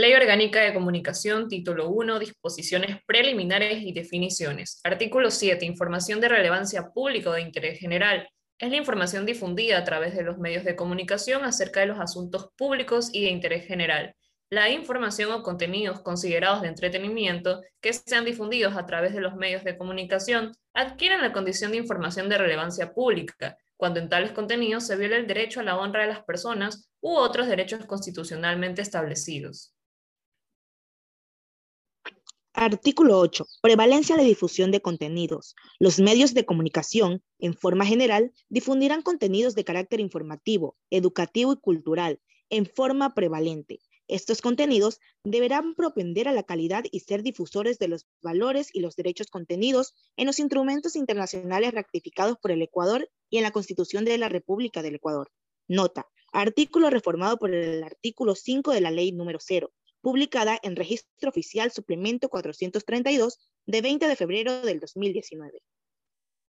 Ley Orgánica de Comunicación, título 1, disposiciones preliminares y definiciones. Artículo 7, información de relevancia pública o de interés general. Es la información difundida a través de los medios de comunicación acerca de los asuntos públicos y de interés general. La información o contenidos considerados de entretenimiento que sean difundidos a través de los medios de comunicación adquieren la condición de información de relevancia pública, cuando en tales contenidos se viola el derecho a la honra de las personas u otros derechos constitucionalmente establecidos. Artículo 8. Prevalencia de difusión de contenidos. Los medios de comunicación, en forma general, difundirán contenidos de carácter informativo, educativo y cultural, en forma prevalente. Estos contenidos deberán propender a la calidad y ser difusores de los valores y los derechos contenidos en los instrumentos internacionales ratificados por el Ecuador y en la Constitución de la República del Ecuador. Nota. Artículo reformado por el artículo 5 de la Ley número 0, publicada en Registro Oficial Suplemento 432 de 20 de febrero del 2019.